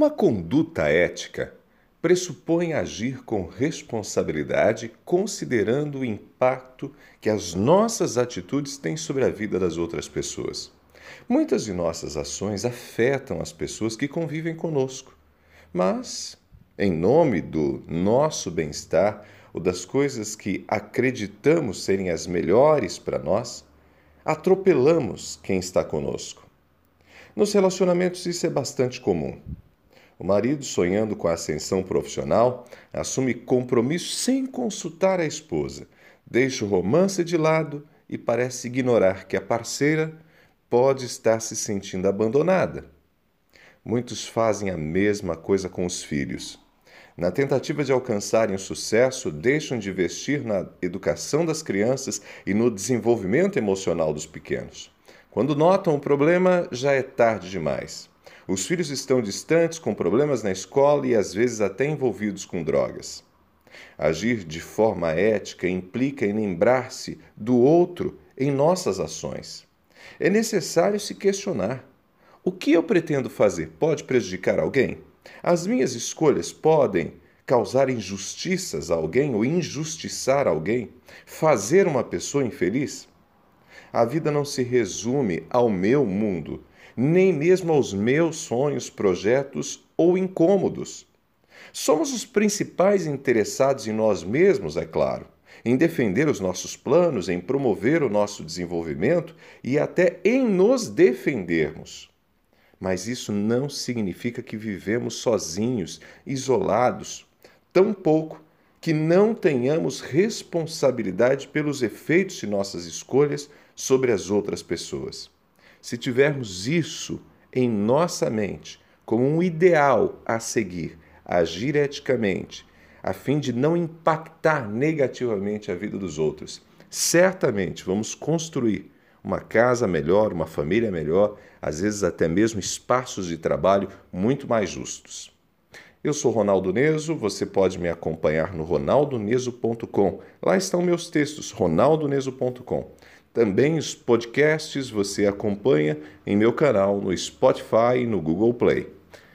Uma conduta ética pressupõe agir com responsabilidade, considerando o impacto que as nossas atitudes têm sobre a vida das outras pessoas. Muitas de nossas ações afetam as pessoas que convivem conosco, mas, em nome do nosso bem-estar ou das coisas que acreditamos serem as melhores para nós, atropelamos quem está conosco. Nos relacionamentos, isso é bastante comum. O marido, sonhando com a ascensão profissional, assume compromisso sem consultar a esposa, deixa o romance de lado e parece ignorar que a parceira pode estar se sentindo abandonada. Muitos fazem a mesma coisa com os filhos. Na tentativa de alcançarem o sucesso, deixam de investir na educação das crianças e no desenvolvimento emocional dos pequenos. Quando notam o problema, já é tarde demais. Os filhos estão distantes, com problemas na escola e às vezes até envolvidos com drogas. Agir de forma ética implica em lembrar-se do outro em nossas ações. É necessário se questionar: o que eu pretendo fazer pode prejudicar alguém? As minhas escolhas podem causar injustiças a alguém ou injustiçar alguém? Fazer uma pessoa infeliz? A vida não se resume ao meu mundo, nem mesmo aos meus sonhos, projetos ou incômodos. Somos os principais interessados em nós mesmos, é claro, em defender os nossos planos, em promover o nosso desenvolvimento e até em nos defendermos. Mas isso não significa que vivemos sozinhos, isolados, tampouco que não tenhamos responsabilidade pelos efeitos de nossas escolhas sobre as outras pessoas. Se tivermos isso em nossa mente como um ideal a seguir, agir eticamente, a fim de não impactar negativamente a vida dos outros, certamente vamos construir uma casa melhor, uma família melhor, às vezes até mesmo espaços de trabalho muito mais justos. Eu sou Ronaldo Neso, você pode me acompanhar no ronaldoneso.com. Lá estão meus textos, ronaldoneso.com. Também os podcasts você acompanha em meu canal no Spotify e no Google Play.